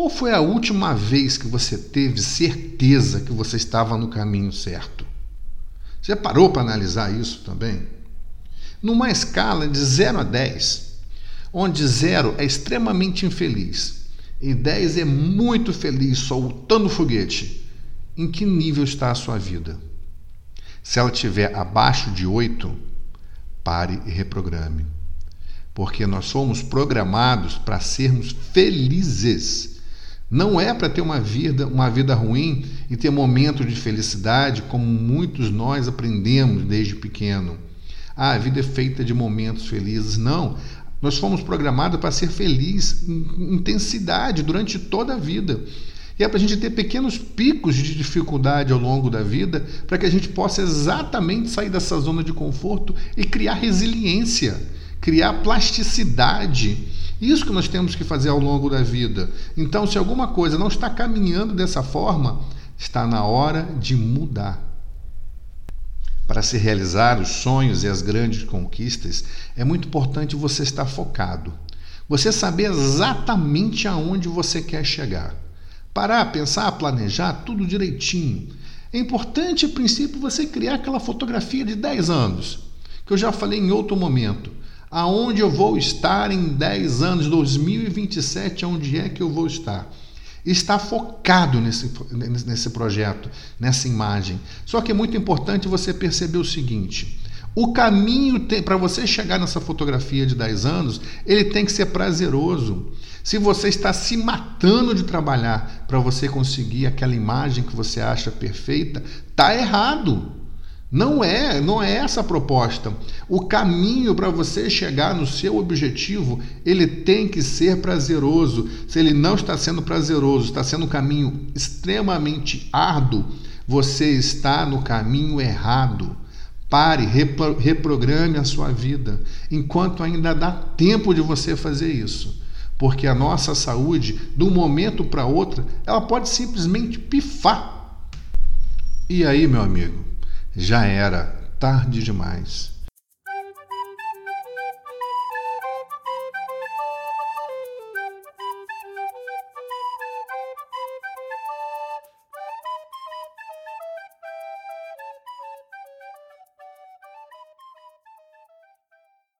Qual foi a última vez que você teve certeza que você estava no caminho certo? Você parou para analisar isso também? Numa escala de 0 a 10, onde 0 é extremamente infeliz e 10 é muito feliz, soltando foguete, em que nível está a sua vida? Se ela estiver abaixo de 8, pare e reprograme. Porque nós somos programados para sermos felizes. Não é para ter uma vida, uma vida ruim e ter momentos de felicidade, como muitos nós aprendemos desde pequeno. Ah, a vida é feita de momentos felizes. Não. Nós fomos programados para ser felizes em intensidade durante toda a vida. E é para a gente ter pequenos picos de dificuldade ao longo da vida, para que a gente possa exatamente sair dessa zona de conforto e criar resiliência, criar plasticidade isso que nós temos que fazer ao longo da vida. Então, se alguma coisa não está caminhando dessa forma, está na hora de mudar. Para se realizar os sonhos e as grandes conquistas, é muito importante você estar focado. Você saber exatamente aonde você quer chegar. Parar, pensar, planejar tudo direitinho. É importante, a princípio, você criar aquela fotografia de 10 anos, que eu já falei em outro momento aonde eu vou estar em 10 anos, 2027, aonde é que eu vou estar? Está focado nesse, nesse projeto, nessa imagem. Só que é muito importante você perceber o seguinte: o caminho para você chegar nessa fotografia de 10 anos, ele tem que ser prazeroso. Se você está se matando de trabalhar para você conseguir aquela imagem que você acha perfeita, tá errado. Não é, não é essa a proposta. O caminho para você chegar no seu objetivo, ele tem que ser prazeroso. Se ele não está sendo prazeroso, está sendo um caminho extremamente árduo, você está no caminho errado. Pare, reprograme a sua vida, enquanto ainda dá tempo de você fazer isso. Porque a nossa saúde, de um momento para outro, ela pode simplesmente pifar. E aí, meu amigo? Já era tarde demais.